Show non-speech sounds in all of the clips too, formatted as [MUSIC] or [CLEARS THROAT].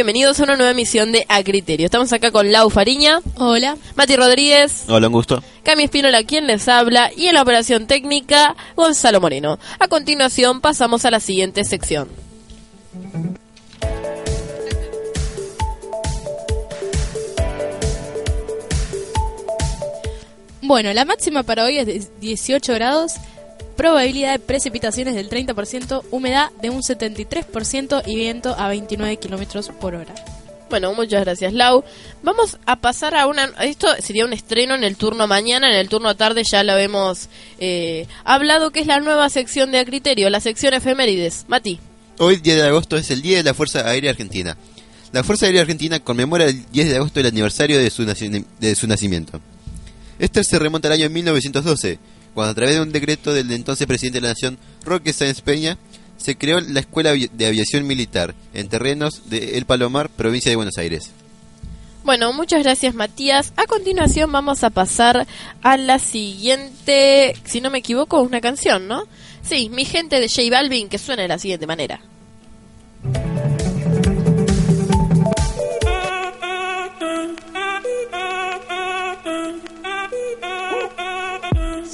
Bienvenidos a una nueva emisión de A Criterio. Estamos acá con Lau Fariña. Hola. Mati Rodríguez. Hola, un gusto. Cami Espínola, quien les habla. Y en la operación técnica, Gonzalo Moreno. A continuación, pasamos a la siguiente sección. Bueno, la máxima para hoy es de 18 grados probabilidad de precipitaciones del 30%, humedad de un 73% y viento a 29 kilómetros por hora. Bueno, muchas gracias, Lau. Vamos a pasar a una. Esto sería un estreno en el turno mañana, en el turno tarde ya lo hemos eh, hablado, que es la nueva sección de A Criterio, la sección efemérides. Mati. Hoy, 10 de agosto, es el Día de la Fuerza Aérea Argentina. La Fuerza Aérea Argentina conmemora el 10 de agosto el aniversario de su, de su nacimiento. Este se remonta al año 1912, cuando a través de un decreto del entonces presidente de la Nación, Roque Sáenz Peña, se creó la Escuela de Aviación Militar en terrenos de El Palomar, provincia de Buenos Aires. Bueno, muchas gracias Matías. A continuación vamos a pasar a la siguiente, si no me equivoco, una canción, ¿no? Sí, mi gente de J Balvin que suena de la siguiente manera.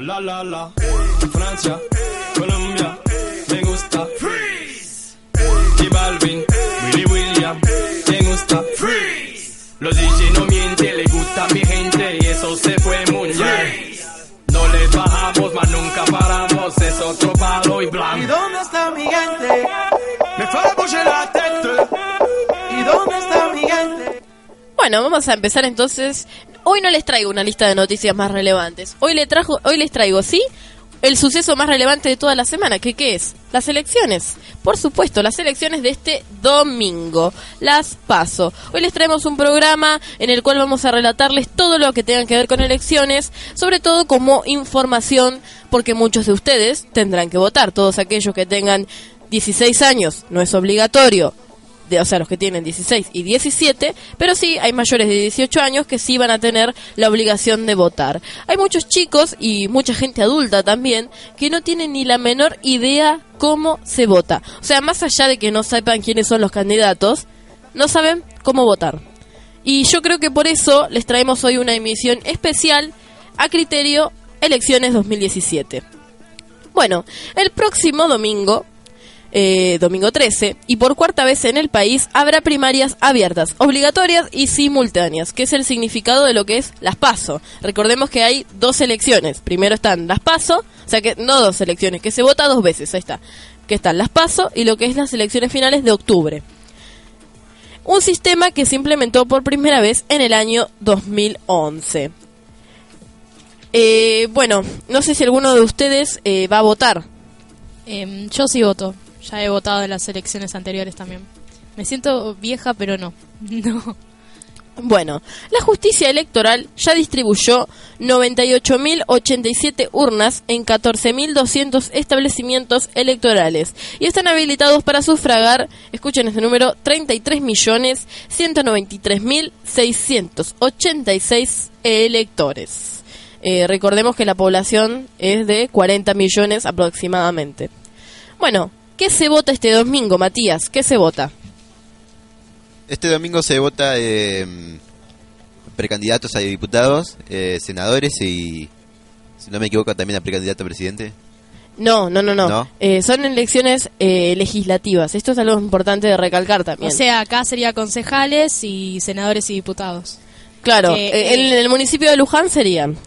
La la la. Francia, Colombia, me gusta. Freeze. Y Balvin, Willy William, me gusta. Freeze. Los DJ no mienten, le gusta a mi gente y eso se fue muy bien. No le bajamos, mas nunca paramos, es otro palo y blanco. Bueno, vamos a empezar entonces Hoy no les traigo una lista de noticias más relevantes. Hoy, le trajo, hoy les traigo, sí, el suceso más relevante de toda la semana, que qué es? Las elecciones. Por supuesto, las elecciones de este domingo. Las paso. Hoy les traemos un programa en el cual vamos a relatarles todo lo que tenga que ver con elecciones, sobre todo como información, porque muchos de ustedes tendrán que votar, todos aquellos que tengan 16 años, no es obligatorio, o sea, los que tienen 16 y 17, pero sí hay mayores de 18 años que sí van a tener la obligación de votar. Hay muchos chicos y mucha gente adulta también que no tienen ni la menor idea cómo se vota. O sea, más allá de que no sepan quiénes son los candidatos, no saben cómo votar. Y yo creo que por eso les traemos hoy una emisión especial a criterio Elecciones 2017. Bueno, el próximo domingo eh, domingo 13, y por cuarta vez en el país habrá primarias abiertas, obligatorias y simultáneas, que es el significado de lo que es las PASO. Recordemos que hay dos elecciones. Primero están las PASO, o sea que no dos elecciones, que se vota dos veces, ahí está. Que están las PASO y lo que es las elecciones finales de octubre. Un sistema que se implementó por primera vez en el año 2011. Eh, bueno, no sé si alguno de ustedes eh, va a votar. Em, yo sí voto. Ya he votado en las elecciones anteriores también. Me siento vieja, pero no. [LAUGHS] No. Bueno, la justicia electoral ya distribuyó 98.087 urnas en 14.200 establecimientos electorales y están habilitados para sufragar, escuchen este número, 33.193.686 electores. Eh, recordemos que la población es de 40 millones aproximadamente. Bueno, ¿Qué se vota este domingo, Matías? ¿Qué se vota? Este domingo se vota eh, precandidatos a diputados, eh, senadores y, si no me equivoco, también a precandidato a presidente. No, no, no, no. Eh, son elecciones eh, legislativas. Esto es algo importante de recalcar también. O sea, acá sería concejales y senadores y diputados. Claro, en el municipio de Luján serían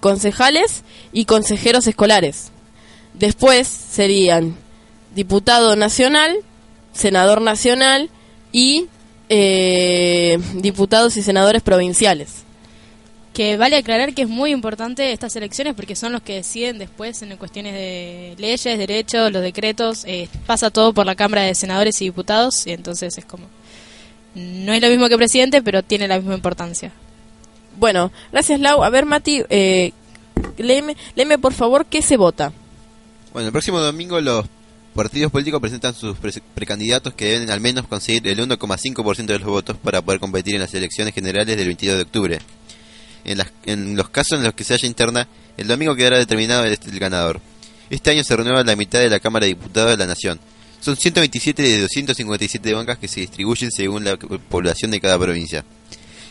concejales y consejeros escolares. Después serían diputado nacional, senador nacional y eh, diputados y senadores provinciales. Que vale aclarar que es muy importante estas elecciones porque son los que deciden después en cuestiones de leyes, derechos, los decretos, eh, pasa todo por la Cámara de Senadores y Diputados y entonces es como... No es lo mismo que presidente, pero tiene la misma importancia. Bueno, gracias Lau. A ver Mati, eh, léeme por favor qué se vota. Bueno, el próximo domingo los partidos políticos presentan sus precandidatos que deben al menos conseguir el 1,5% de los votos para poder competir en las elecciones generales del 22 de octubre. En, en, los casos en los que se haya interna, el domingo quedará determinado el, el, ganador. Este año se renueva la mitad de la Cámara de Diputados de la Nación. Son 127 de 257 bancas que se distribuyen según la población de cada provincia.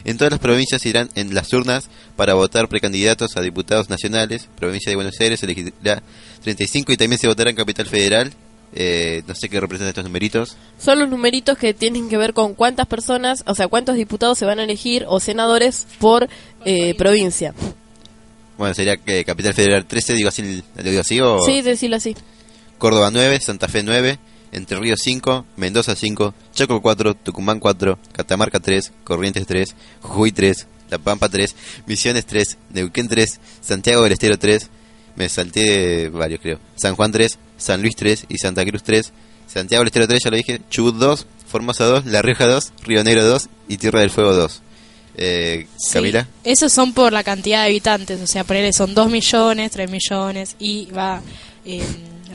En todas las provincias irán en las urnas para votar precandidatos a diputados nacionales. Provincia de Buenos Aires elegirá 35 y también se votará en Capital Federal eh, no sé qué representan estos numeritos. Son los numeritos que tienen que ver con cuántas personas, o sea, cuántos diputados se van a elegir o senadores por eh, provincia. Bueno, sería que Capital Federal 13, digo así, digo así o... Sí, decirlo así. Córdoba 9, Santa Fe 9, Entre Ríos 5, Mendoza 5, Chaco 4, Tucumán 4, Catamarca 3, Corrientes 3, Jujuy 3, La Pampa 3, Misiones 3, Neuquén 3, Santiago del Estero 3, me salté varios creo, San Juan 3, San Luis 3 y Santa Cruz 3. Santiago del Estero 3, ya lo dije. Chubut 2, Formosa 2, La Rioja 2, Río Negro 2 y Tierra del Fuego 2. Eh, Camila. esos son por la cantidad de habitantes, o sea, por él son 2 millones, 3 millones y va eh,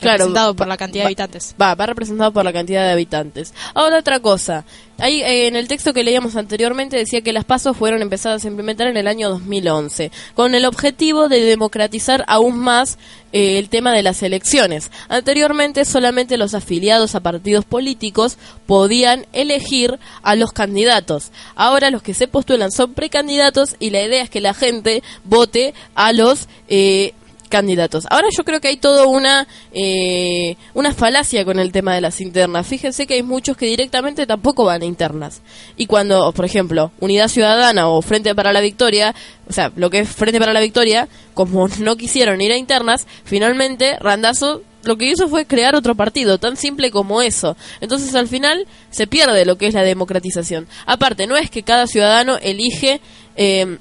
representado por la cantidad de habitantes. Va, va representado por la cantidad de habitantes. Ahora otra cosa, Ahí, eh, en el texto que leíamos anteriormente decía que las pasos fueron empezadas a implementar en el año 2011, con el objetivo de democratizar aún más eh, el tema de las elecciones. Anteriormente solamente los afiliados a partidos políticos podían elegir a los candidatos. Ahora los que se postulan son precandidatos y la idea es que la gente vote a los eh, candidatos. Ahora yo creo que hay todo una eh, una falacia con el tema de las internas. Fíjense que hay muchos que directamente tampoco van a internas. Y cuando, por ejemplo, Unidad Ciudadana o Frente para la Victoria, o sea, lo que es Frente para la Victoria, como no quisieron ir a internas, finalmente Randazo lo que hizo fue crear otro partido, tan simple como eso. Entonces al final se pierde lo que es la democratización. Aparte, no es que cada ciudadano elige... Eh,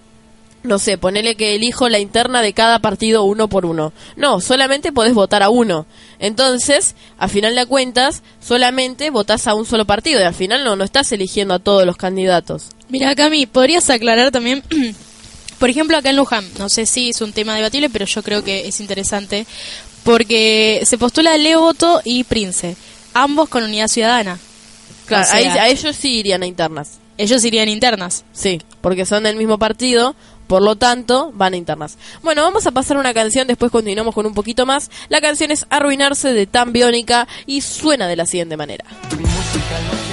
no sé, ponele que elijo la interna de cada partido uno por uno. No, solamente podés votar a uno. Entonces, a final de cuentas, solamente votás a un solo partido y al final no, no estás eligiendo a todos los candidatos. Mira, Cami, ¿podrías aclarar también, [CLEARS THROAT] por ejemplo, acá en Luján, no sé si es un tema debatible, pero yo creo que es interesante, porque se postula Leo Voto y Prince, ambos con unidad ciudadana. Claro, O sea, ahí- a ellos sí irían a internas. ellos irían internas. Sí, porque son del mismo partido, por lo tanto, van a internas. Bueno, vamos a pasar una canción, después continuamos con un poquito más. La canción es Arruinarse de Tan Biónica y suena de la siguiente manera. Mi música no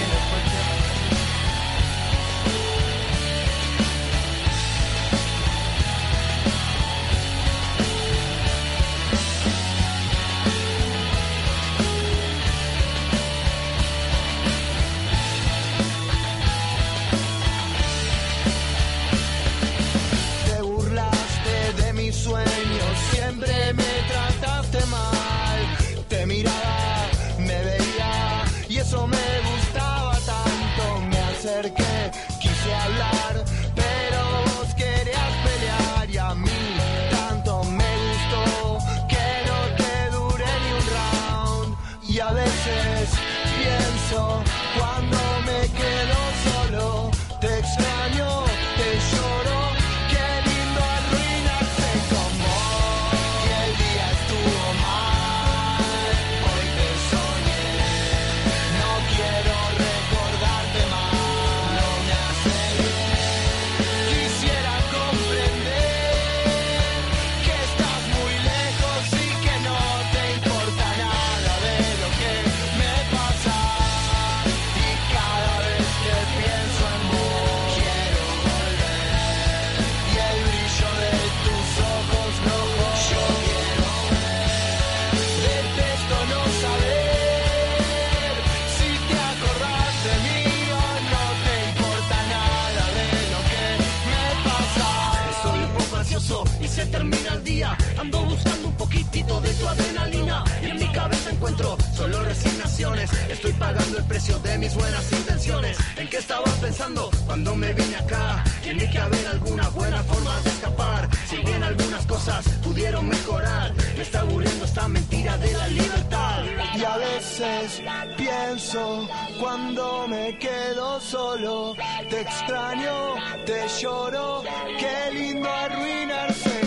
poquitito de tu adrenalina y en mi cabeza encuentro solo resignaciones. Estoy pagando el precio de mis buenas intenciones. ¿En qué estaba pensando cuando me vine acá? Tiene que haber alguna buena forma de escapar. Si bien algunas cosas pudieron mejorar, me está aburriendo esta mentira de la libertad. Y a veces pienso cuando me quedo solo, te extraño, te lloro, qué lindo arruinarse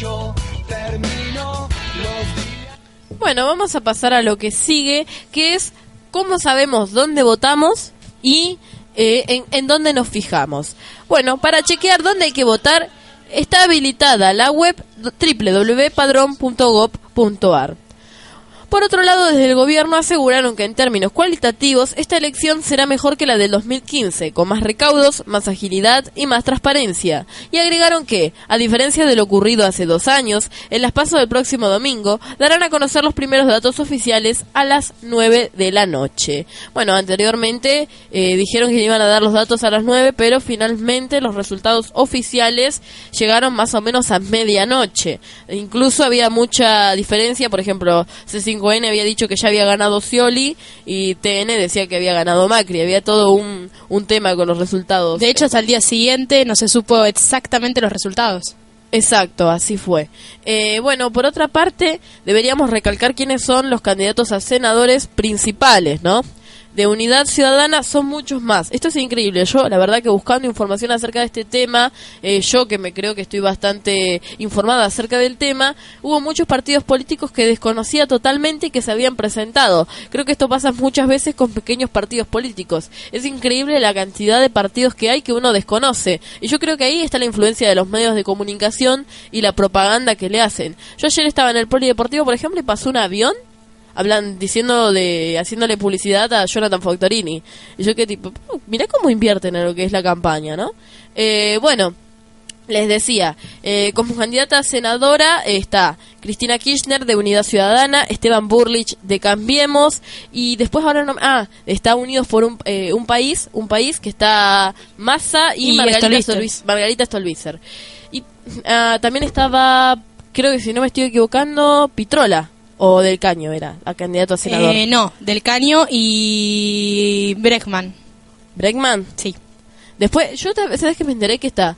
mucho, termino los días. Bueno, vamos a pasar a lo que sigue, que es cómo sabemos dónde votamos y eh, en, en dónde nos fijamos. Bueno, para chequear dónde hay que votar, está habilitada la web www.padrón.gov.ar. Por otro lado, desde el gobierno aseguraron que en términos cualitativos esta elección será mejor que la del 2015, con más recaudos, más agilidad y más transparencia. Y agregaron que, a diferencia de lo ocurrido hace dos años, en las pasos del próximo domingo darán a conocer los primeros datos oficiales a las 9 de la noche. Bueno, anteriormente eh, dijeron que iban a dar los datos a las 9, pero finalmente los resultados oficiales llegaron más o menos a medianoche. Incluso había mucha diferencia, por ejemplo, C5N había dicho que ya había ganado Scioli y TN decía que había ganado Macri. Había todo un, un tema con los resultados. De hecho, hasta el día siguiente no se supo exactamente los resultados. Exacto, así fue. Eh, bueno, por otra parte, deberíamos recalcar quiénes son los candidatos a senadores principales, ¿no? De Unidad Ciudadana son muchos más. Esto es increíble. Yo, la verdad que buscando información acerca de este tema, eh, yo que me creo que estoy bastante informada acerca del tema, hubo muchos partidos políticos que desconocía totalmente y que se habían presentado. Creo que esto pasa muchas veces con pequeños partidos políticos. Es increíble la cantidad de partidos que hay que uno desconoce. Y yo creo que ahí está la influencia de los medios de comunicación y la propaganda que le hacen. Yo ayer estaba en el polideportivo, por ejemplo, y pasó un avión hablan diciendo de haciéndole publicidad a Jonathan Factorini y yo que tipo "Uh, mirá cómo invierten en lo que es la campaña no Eh, bueno les decía, eh, como candidata a senadora está Cristina Kirchner de Unidad Ciudadana, Esteban Burlich de Cambiemos y después ahora no, ah, está Unidos por un, eh, un país, un país que está Massa y, Y Margarita, Stolbizer. Stolbiz- Margarita Stolbizer. Y ah, también estaba, creo que si no me estoy equivocando, Pitrola o Del Caño era, a candidato a senador. Eh, no, Del Caño y Bregman. Bregman. Sí. Después, yo sabes que me enteré que está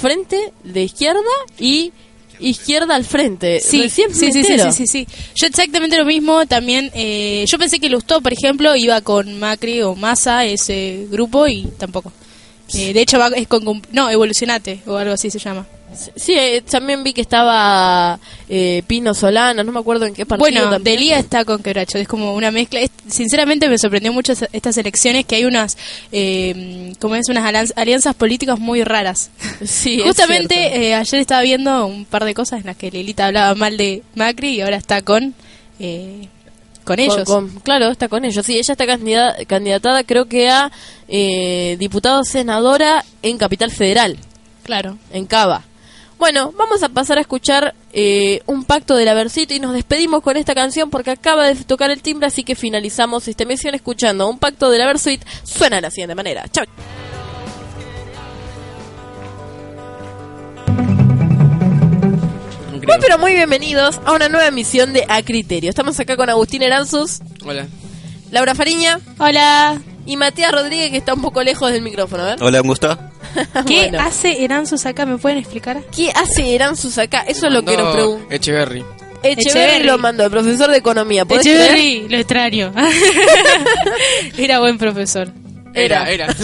frente de izquierda y izquierda al frente. Sí, Recién sí, sí, sí, sí, sí, sí. Yo exactamente lo mismo también. Eh, yo pensé que Lustó, por ejemplo, iba con Macri o Massa, ese grupo, y tampoco. Eh, de hecho, va, es con- No, Evolucionate, o algo así se llama. Sí, eh, también vi que estaba eh, Pino Solano, no me acuerdo en qué partido. Bueno, también. Delía está con Quebracho, es como una mezcla. Es- sinceramente me sorprendió mucho estas elecciones que hay unas, eh, como es, unas alianz- alianzas políticas muy raras. Sí, Justamente eh, ayer estaba viendo un par de cosas en las que Lilita hablaba mal de Macri y ahora está con eh, con ellos. Con- con- claro, está con ellos. Sí, ella está candida- candidatada, creo que a eh, diputado senadora en Capital Federal, Claro. en Cava. Bueno, vamos a pasar a escuchar eh, un pacto de la versito y nos despedimos con esta canción porque acaba de tocar el timbre, así que finalizamos esta emisión escuchando un pacto de la Versuit. Suena de la siguiente manera. Chao. Muy pero muy bienvenidos a una nueva emisión de A Criterio. Estamos acá con Agustín Eranzus, Hola. Laura Fariña Hola. y Matías Rodríguez que está un poco lejos del micrófono. Ver. Hola, un gusto. [LAUGHS] ¿Qué Bueno. hace Eranzus acá? ¿Me pueden explicar? ¿Qué hace Eranzus acá? Eso es lo que nos pregunta. Echeverry. Echeverry Echeverry. lo mandó, el profesor de economía. Echeverry, lo extraño. [LAUGHS] Era buen profesor. Era, era. [LAUGHS]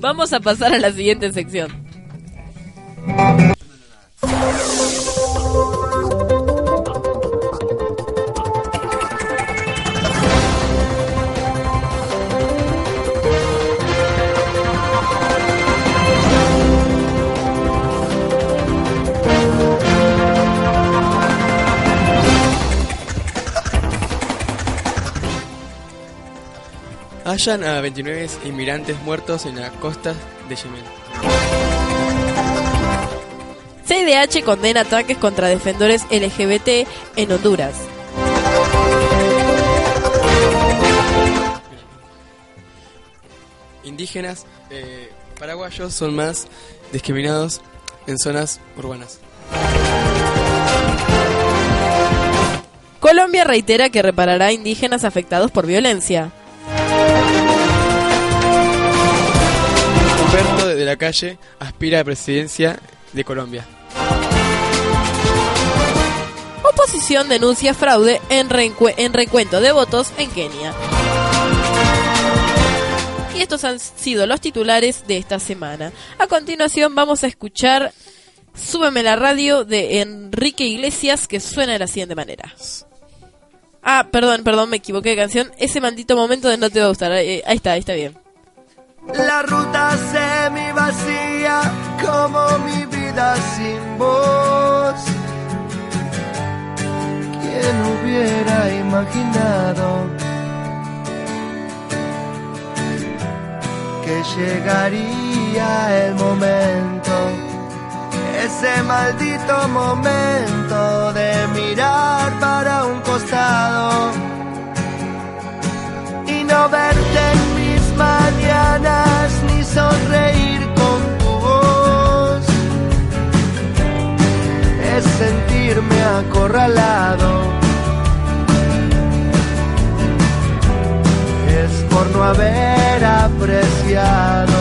Vamos a pasar a la siguiente sección. Hallan a 29 inmigrantes muertos en las costas de Yemen. CIDH condena ataques contra defensores LGBT en Honduras. Indígenas eh, paraguayos son más discriminados en zonas urbanas. Colombia reitera que reparará a indígenas afectados por violencia. Humberto de la Calle aspira a presidencia de Colombia. Oposición denuncia fraude en, en recuento de votos en Kenia. Y estos han sido los titulares de esta semana. A continuación vamos a escuchar Súbeme la radio de Enrique Iglesias que suena de la siguiente manera. Ah, perdón, perdón, me equivoqué de canción. Ese maldito momento de no te va a gustar. Eh, ahí está, ahí está bien. La ruta semi vacía como mi vida sin voz. ¿Quién hubiera imaginado que llegaría el momento? Ese maldito momento de mirar para un costado y no verte acorralado. Es por no haber apreciado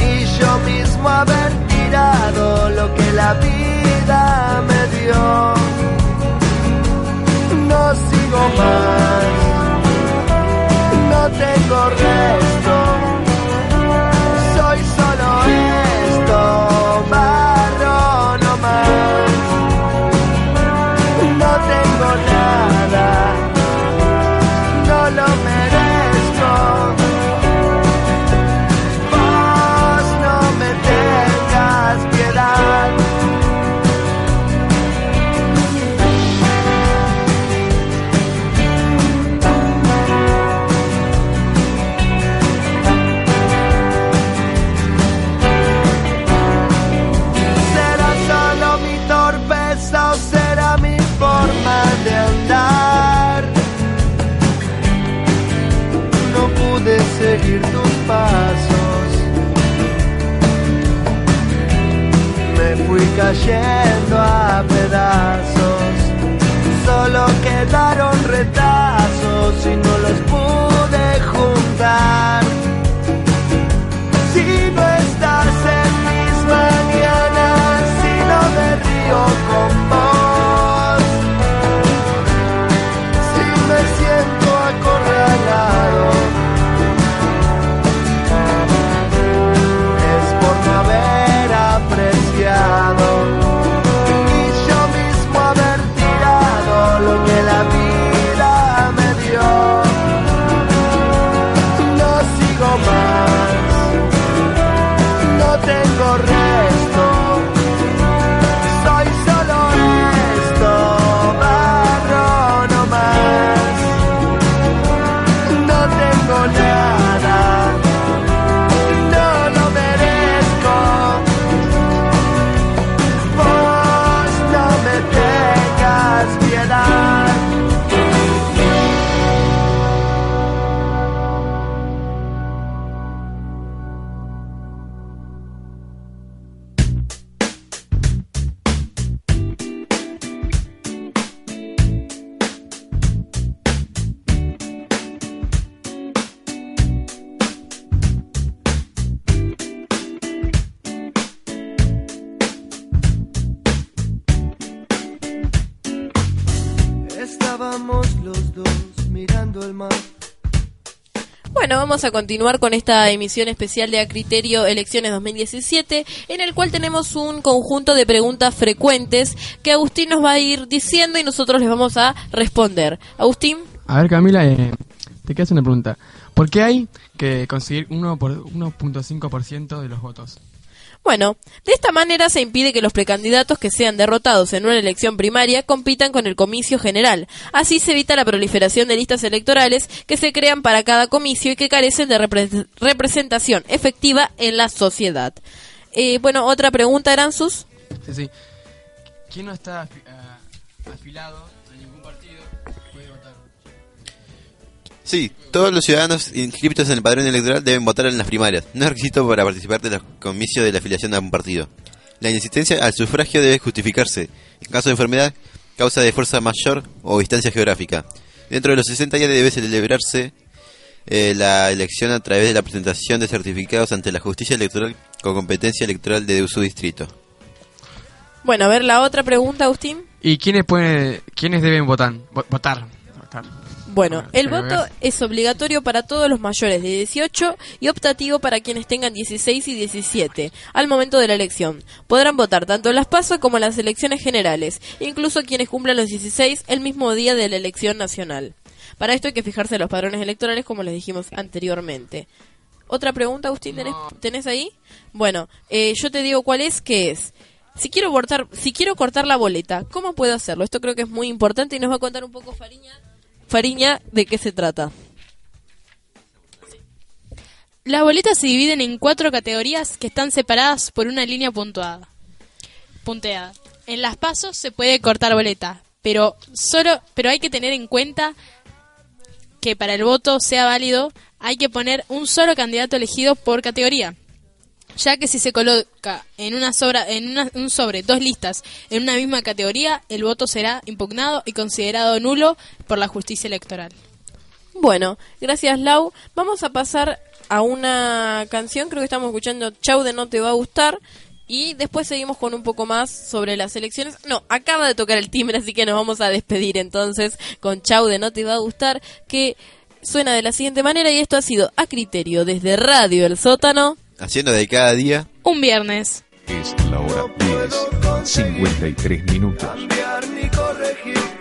y yo mismo haber tirado lo que la vida me dio. No sigo más no tengo resto. Fui cayendo a pedazos. Solo quedaron retazos y no los pude juntar. Tengo resto. Bueno, vamos a continuar con esta emisión especial de A Criterio Elecciones 2017, en el cual tenemos un conjunto de preguntas frecuentes que Agustín nos va a ir diciendo y nosotros les vamos a responder. Agustín, A ver, Camila, eh, te hacer una pregunta. ¿Por qué hay que conseguir 1 por 1.5% de los votos? Bueno, de esta manera se impide que los precandidatos que sean derrotados en una elección primaria compitan con el comicio general. Así se evita la proliferación de listas electorales que se crean para cada comicio y que carecen de repre- representación efectiva en la sociedad. Eh, bueno, otra pregunta, Aranzus. Sí, sí. ¿Quién no está ah, afilado a ningún partido? Sí, todos los ciudadanos inscritos en el padrón electoral deben votar en las primarias. No es requisito para participar de los comicios de la afiliación a un partido. La inasistencia al sufragio debe justificarse en caso de enfermedad, causa de fuerza mayor o distancia geográfica. Dentro de los 60 días debe celebrarse eh, la elección a través de la presentación de certificados ante la justicia electoral con competencia electoral de su distrito. Bueno, a ver la otra pregunta, Agustín. ¿Y quiénes, pueden, quiénes deben votar? Vo- votar. votar. Bueno, el voto es obligatorio para todos los mayores de 18 y optativo para quienes tengan 16 y 17 al momento de la elección. Podrán votar tanto en las PASO como en las elecciones generales, incluso quienes cumplan los 16 el mismo día de la elección nacional. Para esto hay que fijarse en los padrones electorales como les dijimos anteriormente. ¿Otra pregunta, Agustín? ¿Tenés, tenés ahí? Bueno, eh, yo te digo cuál es, qué es. Si quiero, cortar, si quiero cortar la boleta, ¿cómo puedo hacerlo? Esto creo que es muy importante y nos va a contar un poco Fariña, Fariña de qué se trata. Las boletas se dividen en cuatro categorías que están separadas por una línea puntuada. Punteada. En las pasos se puede cortar boleta, pero solo, pero hay que tener en cuenta que para el voto sea válido hay que poner un solo candidato elegido por categoría. Ya que si se coloca en una sobra, en una- un sobre dos listas en una misma categoría, el voto será impugnado y considerado nulo por la justicia electoral. Bueno, gracias Lau. Vamos a pasar a una canción, creo que estamos escuchando Chau de No Te Va a Gustar. Y después seguimos con un poco más sobre las elecciones. No, acaba de tocar el timbre, así que nos vamos a despedir entonces con Chau de No Te Va a Gustar, que suena de la siguiente manera y esto ha sido a criterio desde Radio El Sótano. Haciendo de cada día Un viernes. Es la hora 10, 53 minutos. cambiar ni corregir.